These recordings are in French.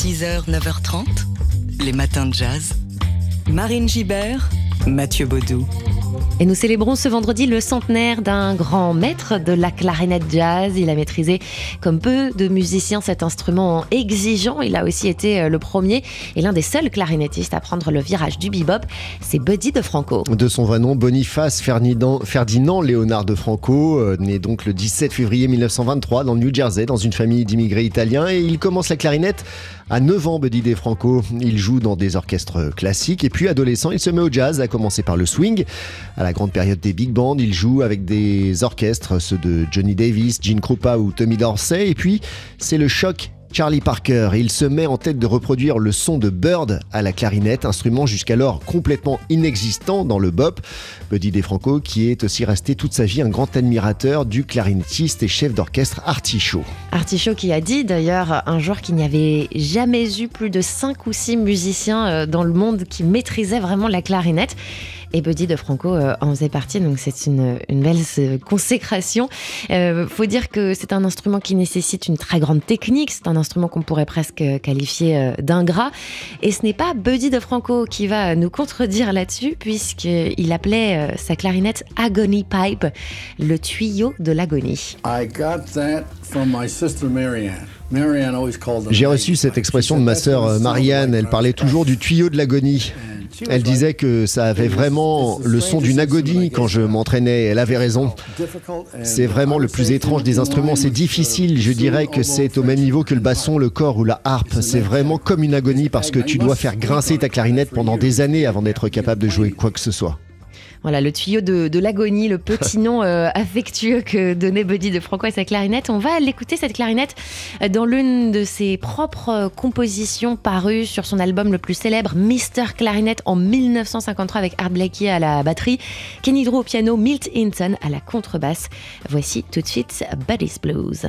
6h, 9h30, les matins de jazz. Marine Gibert, Mathieu Baudou. Et nous célébrons ce vendredi le centenaire d'un grand maître de la clarinette jazz. Il a maîtrisé, comme peu de musiciens, cet instrument exigeant. Il a aussi été euh, le premier et l'un des seuls clarinettistes à prendre le virage du bebop. C'est Buddy de Franco. De son vrai nom, Boniface Ferdinand, Ferdinand Léonard de Franco, euh, né donc le 17 février 1923 dans le New Jersey, dans une famille d'immigrés italiens. Et il commence la clarinette à 9 ans, Buddy De Franco. Il joue dans des orchestres classiques et puis adolescent, il se met au jazz, à commencer par le swing. À la grande période des big bands, il joue avec des orchestres, ceux de Johnny Davis, Gene Krupa ou Tommy Dorsey. Et puis, c'est le choc Charlie Parker. Il se met en tête de reproduire le son de Bird à la clarinette, instrument jusqu'alors complètement inexistant dans le bop. Buddy DeFranco, qui est aussi resté toute sa vie un grand admirateur du clarinettiste et chef d'orchestre Artichaut. Artichaut qui a dit d'ailleurs un jour qu'il n'y avait jamais eu plus de 5 ou 6 musiciens euh, dans le monde qui maîtrisaient vraiment la clarinette. Et Buddy de Franco euh, en faisait partie, donc c'est une, belle euh, consécration. Euh, faut dire que c'est un instrument qui nécessite une très grande technique, c'est un instrument qu'on pourrait presque qualifier d'ingrat. Et ce n'est pas Buddy de Franco qui va nous contredire là-dessus, puisqu'il appelait sa clarinette Agony Pipe, le tuyau de l'agonie. J'ai reçu cette expression de ma sœur Marianne. Elle parlait toujours du tuyau de l'agonie. Elle disait que ça avait vraiment le son d'une agonie quand je m'entraînais. Elle avait raison. C'est vraiment le plus étrange des instruments. C'est difficile. Je dirais que c'est au même niveau que le basson, le corps ou la harpe. C'est vraiment comme une agonie parce que tu dois faire grincer ta clarinette pendant des années avant d'être capable de jouer quoi que ce soit. Voilà, le tuyau de, l'agonie, le petit nom euh, affectueux que donnait Buddy de Franco à sa clarinette. On va l'écouter, cette clarinette, dans l'une de ses propres compositions parues sur son album le plus célèbre, Mr. Clarinette, en 1953, avec Art Blakey à la batterie, Kenny Drew au piano, Milt Hinton à la contrebasse. Voici tout de suite Buddy's Blues.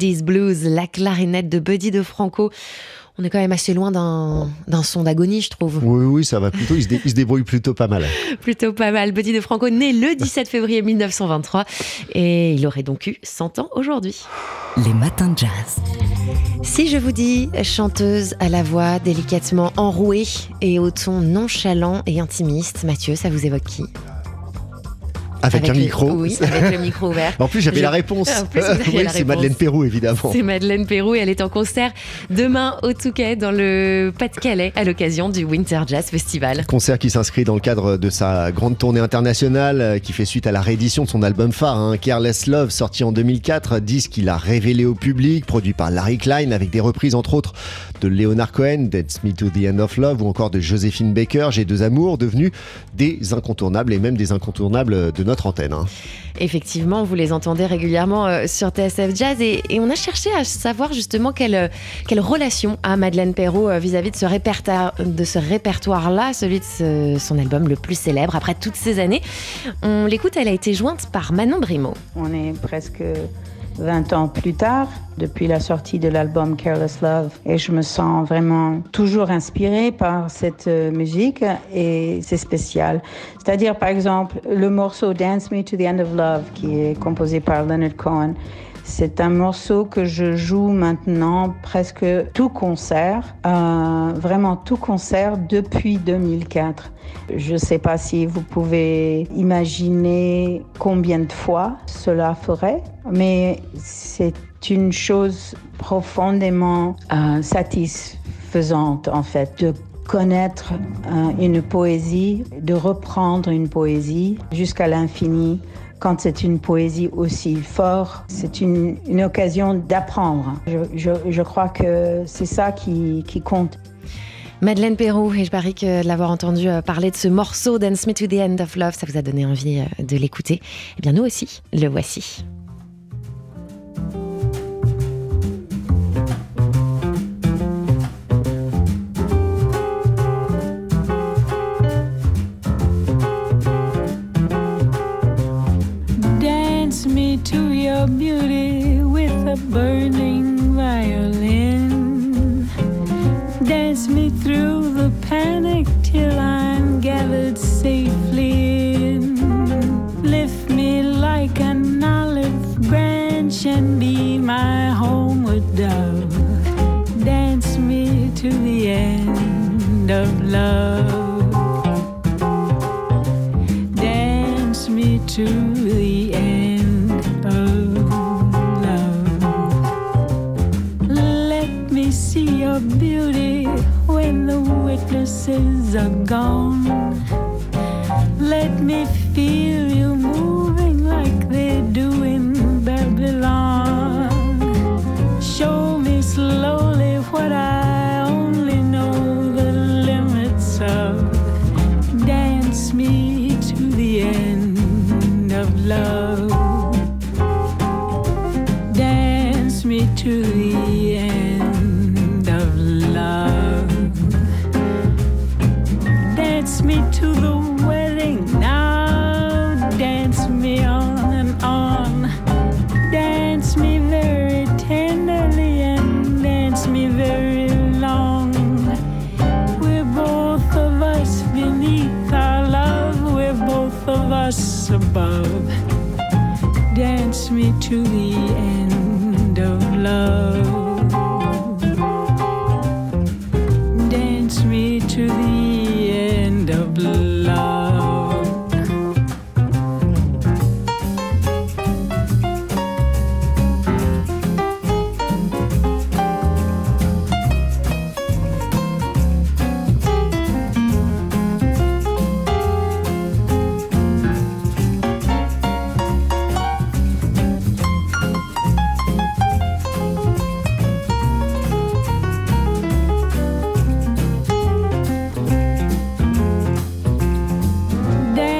Buddy's Blues, la clarinette de Buddy de Franco. On est quand même assez loin d'un son d'agonie, je trouve. Oui, oui, ça va plutôt. Il se, débrouille plutôt pas mal. plutôt pas mal. Buddy de Franco, né le 17 février 1923. Et il aurait donc eu 100 ans aujourd'hui. Les matins de jazz. Si je vous dis chanteuse à la voix délicatement enrouée et au ton nonchalant et intimiste, Mathieu, ça vous évoque qui? Avec, un micro Oui, avec le micro ouvert. En plus, j'avais la réponse. En plus, oui, c'est Madeleine Perrou, évidemment. C'est Madeleine Perrou et elle est en concert demain au Touquet, dans le Pas-de-Calais, à l'occasion du Winter Jazz Festival. Concert qui s'inscrit dans le cadre de sa grande tournée internationale, euh, qui fait suite à la réédition de son album phare, hein, Careless Love, sorti en 2004, disque qu'il a révélé au public, produit par Larry Klein, avec des reprises entre autres de Leonard Cohen, Dance Me to the End of Love, ou encore de Joséphine Baker, J'ai deux amours, devenus des incontournables et même des incontournables de notre antenne. Hein. Effectivement, vous les entendez régulièrement euh, sur TSF Jazz et, on a cherché à savoir justement quelle, euh, quelle relation a Madeleine Perrault euh, vis-à-vis de ce, répertoire, de ce répertoire-là, celui de son album le plus célèbre après toutes ces années. On l'écoute, elle a été jointe par Manon Brimo. On est presque 20 ans plus tard, depuis la sortie de l'album Careless Love. Et je me sens vraiment toujours inspirée par cette euh, musique et c'est spécial. C'est-à-dire, par exemple, le morceau Dance Me to the End of Love, qui est composé par Leonard Cohen. C'est un morceau que je joue maintenant presque tout concert, euh, vraiment tout concert depuis 2004. Je ne sais pas si vous pouvez imaginer combien de fois cela ferait, mais c'est une chose profondément euh, satisfaisante en fait de connaître euh, une poésie, de reprendre une poésie jusqu'à l'infini quand c'est une poésie aussi forte, c'est une, occasion d'apprendre. Je, crois que c'est ça qui, compte. Madeleine Perrault, et je parie que l'avoir entendu euh, parler de ce morceau Dance Me to the End of Love, ça vous a donné envie euh, de l'écouter. Eh bien, nous aussi, le voici. Of love. Dance me to the end. Of love. Let me see your beauty when the witnesses are gone. Let me feel love. Dance me to the to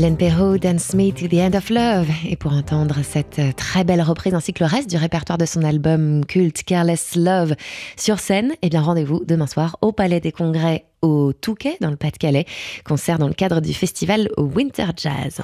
Madeleine Perrault, Dance Me to the End of Love. Et pour entendre cette euh, très belle reprise ainsi que le reste du répertoire de son album culte Careless Love sur scène, eh bien rendez-vous demain soir au Palais des Congrès au Touquet dans le Pas-de-Calais, concert dans le cadre du festival Winter Jazz.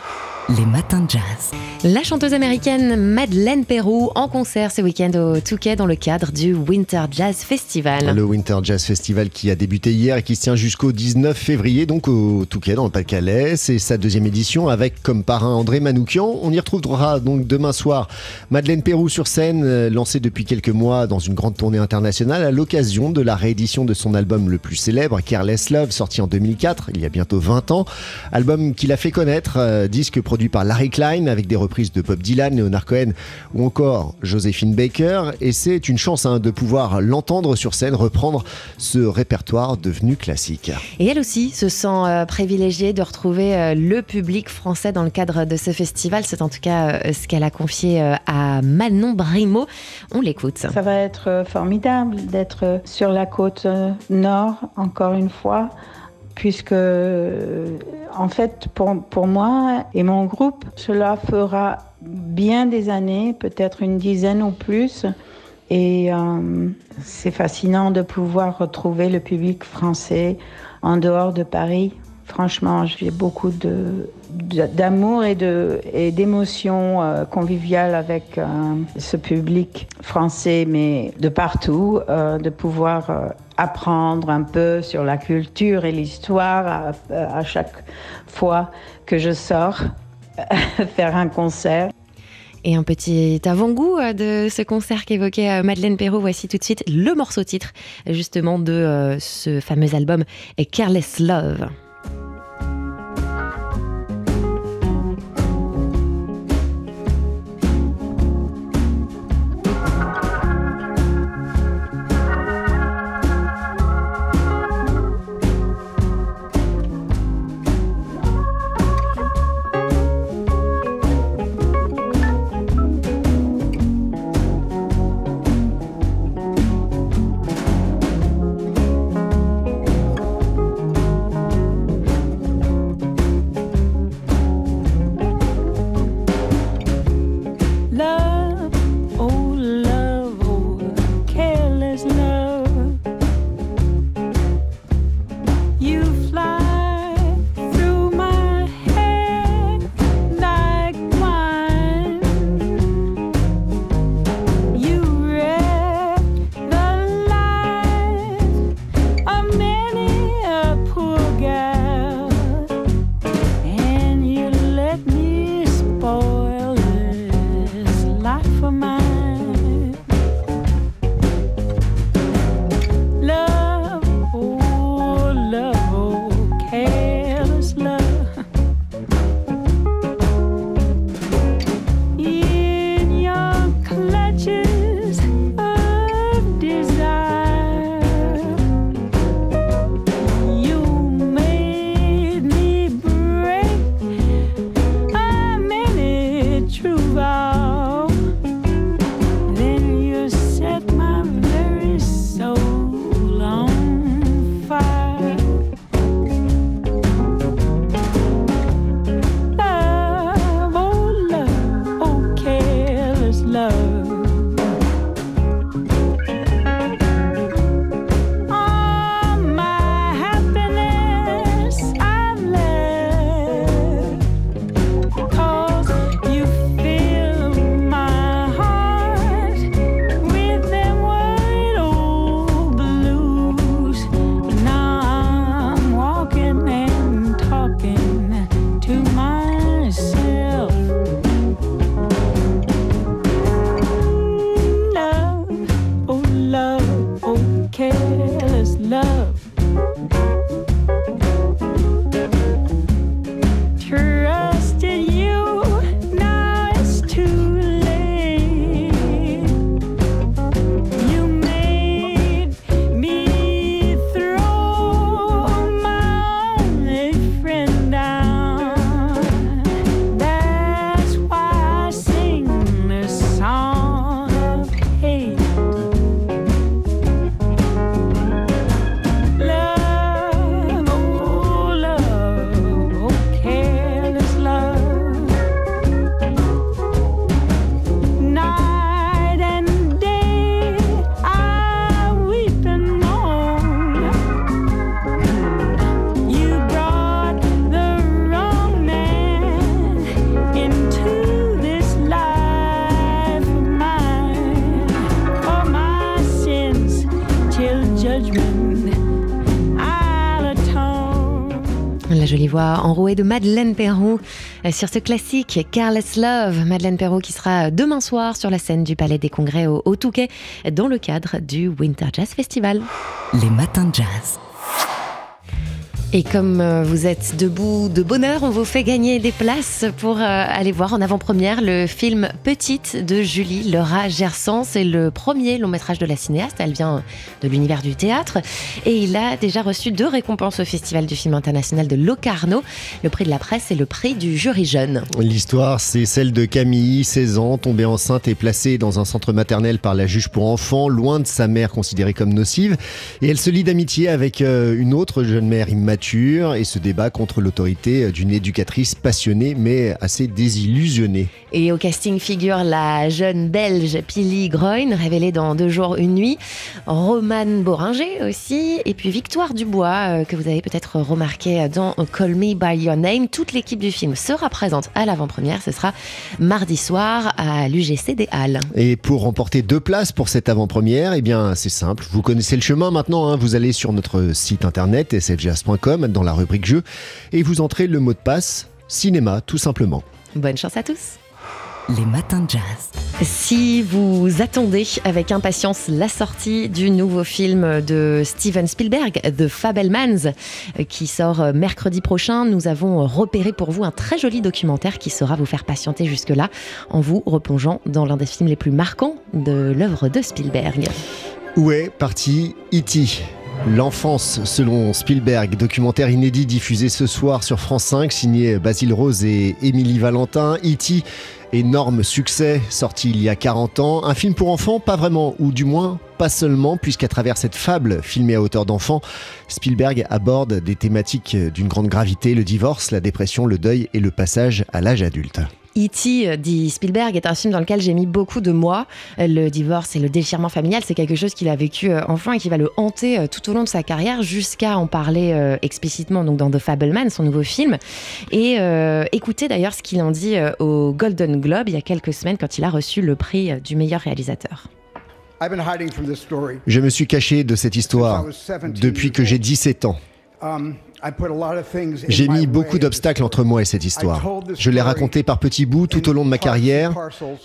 Les matins de jazz. La chanteuse américaine Madeleine Perrault en concert ce week-end au Touquet dans le cadre du Winter Jazz Festival. Le Winter Jazz Festival qui a débuté hier et qui se tient jusqu'au 19 février, donc au Touquet dans le Pas-de-Calais. C'est sa deuxième édition avec comme parrain André Manoukian. On y retrouvera donc demain soir Madeleine Perrou sur scène, euh, lancée depuis quelques mois dans une grande tournée internationale à l'occasion de la réédition de son album le plus célèbre, Careless Love, sorti en 2004, il y a bientôt 20 ans. Album qu'il a fait connaître, euh, disque produit par Larry Klein avec des reprises de Bob Dylan, Leonard Cohen ou encore Joséphine Baker. Et c'est une chance hein, de pouvoir l'entendre sur scène, reprendre ce répertoire devenu classique. Et elle aussi se sent euh, privilégiée de retrouver euh, le public français dans le cadre de ce festival. C'est en tout cas euh, ce qu'elle a confié euh, à Manon Brimo. On l'écoute. Ça va être formidable d'être sur la côte nord, encore une fois, puisque, euh, en fait, pour, pour moi et mon groupe, cela fera bien des années, peut-être une dizaine ou plus. Et euh, c'est fascinant de pouvoir retrouver le public français en dehors de Paris. Franchement, j'ai beaucoup de, d'amour et, de, et d'émotions euh, conviviales avec ce public français, mais de partout, de pouvoir apprendre un peu sur la culture et l'histoire à, chaque fois que je sors faire un concert. Et un petit avant-goût euh, de ce concert qu'évoquait euh, Madeleine Perrault. Voici tout de suite le morceau titre, justement, de euh, ce fameux album Careless Love. Jolie voix enrouée de Madeleine Perrault euh, sur ce classique Careless Love. Madeleine Perrault qui sera demain soir sur la scène du Palais des Congrès au, au Touquet dans le cadre du Winter Jazz Festival. Les matins de jazz. Et comme euh, vous êtes debout de bonheur, on vous fait gagner des places pour euh, aller voir en avant-première le film Petite de Julie Laura Gersan. C'est le premier long métrage de la cinéaste. Elle vient de l'univers du théâtre et il a déjà reçu deux récompenses au Festival du film international de Locarno, le prix de la presse et le prix du jury jeune. L'histoire, c'est celle de Camille, 16 ans, tombée enceinte et placée dans un centre maternel par la juge pour enfants, loin de sa mère considérée comme nocive. Et elle se lie d'amitié avec euh, une autre jeune mère et se débat contre l'autorité d'une éducatrice passionnée mais assez désillusionnée. Et au casting figure la jeune belge Pili Groin, révélée dans Deux jours, une nuit. Romane Boringer aussi. Et puis Victoire Dubois, euh, que vous avez peut-être remarqué dans Call Me By Your Name. Toute l'équipe du film sera présente à l'avant-première. Ce sera mardi soir à l'UGC des Halles. Et pour remporter deux places pour cette avant-première, eh bien c'est simple, vous connaissez le chemin maintenant, hein. vous allez sur notre site internet sfjazz.com dans la rubrique jeu et vous entrez le mot de passe cinéma tout simplement. Bonne chance à tous. Les matins de jazz. Si vous attendez avec impatience la sortie du nouveau film de Steven Spielberg, The Fabelmans, qui sort mercredi prochain, nous avons repéré pour vous un très joli documentaire qui saura vous faire patienter jusque-là en vous replongeant dans l'un des films les plus marquants de l'œuvre de Spielberg. Où est parti E.T. L'enfance selon Spielberg, documentaire inédit diffusé ce soir sur France 5, signé Basile Rose et Émilie Valentin. E.T. Énorme succès, sorti il y a 40 ans. Un film pour enfants, pas vraiment, ou du moins pas seulement, puisqu'à travers cette fable filmée à hauteur d'enfant, Spielberg aborde des thématiques d'une grande gravité, le divorce, la dépression, le deuil et le passage à l'âge adulte. E.T., dit Spielberg, est un film dans lequel j'ai mis beaucoup de moi. Le divorce et le déchirement familial, c'est quelque chose qu'il a vécu euh, enfant et qui va le hanter euh, tout au long de sa carrière jusqu'à en parler euh, explicitement donc dans The Fableman, son nouveau film. Et euh, écoutez d'ailleurs ce qu'il en dit euh, au Golden Globe il y a quelques semaines quand il a reçu le prix euh, du meilleur réalisateur. I've been hiding from this story. Je me suis caché de cette histoire depuis que j'ai 17 ans. Um, J'ai mis beaucoup d'obstacles entre moi et cette histoire. Je l'ai raconté par petits bouts tout au long de ma carrière.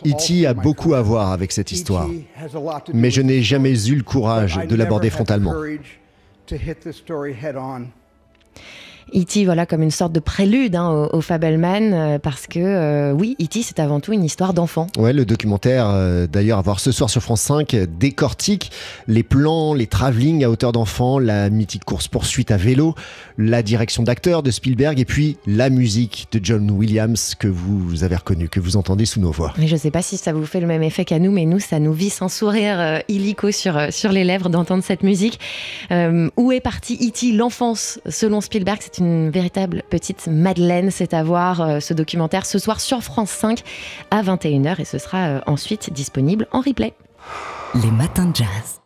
E.T. a beaucoup à voir avec cette histoire. To do Mais je n'ai jamais eu le courage de l'aborder frontalement. E.T., voilà, comme une sorte de prélude hein, au, au Fableman, euh, parce que euh, oui, E.T., c'est avant tout une histoire d'enfant. Ouais, le documentaire, euh, d'ailleurs, à voir ce soir sur France 5, euh, décortique les plans, les travelling à hauteur d'enfant, la mythique course-poursuite à vélo, la direction d'acteur de Spielberg et puis la musique de John Williams que vous avez reconnue, que vous entendez sous nos voix. Mais je ne sais pas si ça vous fait le même effet qu'à nous, mais nous, ça nous visse un sourire euh, illico sur, sur les lèvres d'entendre cette musique. Où est parti E.T. l'enfance Selon Spielberg, c'est une véritable petite Madeleine. C'est à voir euh, ce documentaire ce soir sur France 5 à 21h et ce sera euh, ensuite disponible en replay. Les matins de jazz.